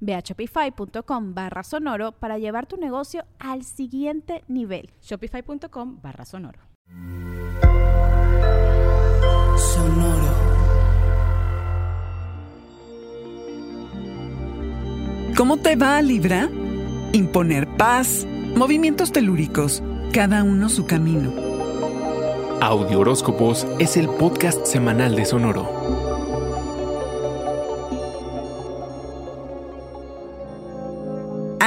Ve a shopify.com barra sonoro para llevar tu negocio al siguiente nivel. Shopify.com barra sonoro. Sonoro. ¿Cómo te va, Libra? Imponer paz, movimientos telúricos, cada uno su camino. Audio Horóscopos es el podcast semanal de Sonoro.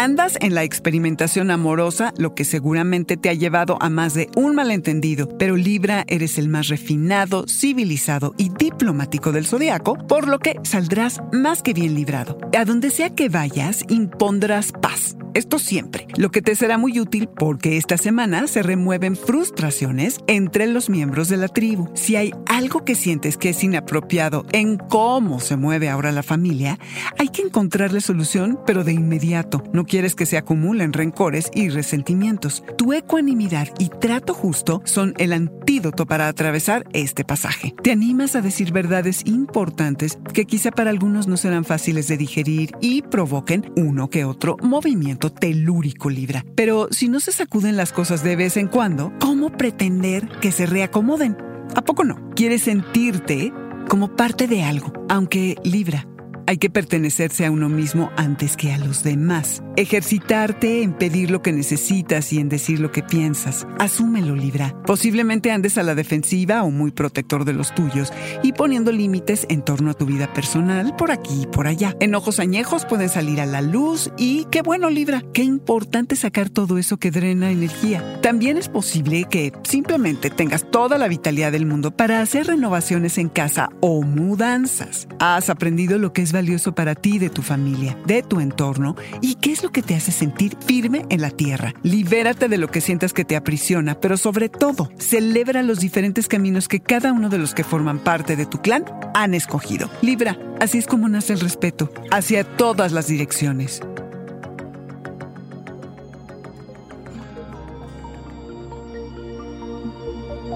Andas en la experimentación amorosa, lo que seguramente te ha llevado a más de un malentendido, pero Libra eres el más refinado, civilizado y diplomático del zodiaco, por lo que saldrás más que bien librado. A donde sea que vayas, impondrás paz esto siempre, lo que te será muy útil porque esta semana se remueven frustraciones entre los miembros de la tribu. Si hay algo que sientes que es inapropiado en cómo se mueve ahora la familia, hay que encontrarle solución, pero de inmediato. No quieres que se acumulen rencores y resentimientos. Tu ecuanimidad y trato justo son el antídoto para atravesar este pasaje. Te animas a decir verdades importantes que quizá para algunos no serán fáciles de digerir y provoquen uno que otro movimiento telúrico Libra. Pero si no se sacuden las cosas de vez en cuando, ¿cómo pretender que se reacomoden? ¿A poco no? Quieres sentirte como parte de algo, aunque Libra, hay que pertenecerse a uno mismo antes que a los demás. Ejercitarte en pedir lo que necesitas y en decir lo que piensas. Asúmelo, Libra. Posiblemente andes a la defensiva o muy protector de los tuyos y poniendo límites en torno a tu vida personal por aquí y por allá. Enojos añejos pueden salir a la luz y qué bueno, Libra. Qué importante sacar todo eso que drena energía. También es posible que simplemente tengas toda la vitalidad del mundo para hacer renovaciones en casa o mudanzas. Has aprendido lo que es valioso para ti, de tu familia, de tu entorno y qué es lo que te hace sentir firme en la tierra. Libérate de lo que sientas que te aprisiona, pero sobre todo, celebra los diferentes caminos que cada uno de los que forman parte de tu clan han escogido. Libra, así es como nace el respeto, hacia todas las direcciones.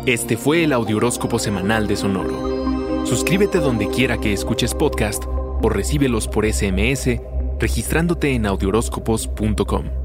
Este fue el Audioróscopo Semanal de Sonoro. Suscríbete donde quiera que escuches podcast o recíbelos por SMS registrándote en audioróscopos.com.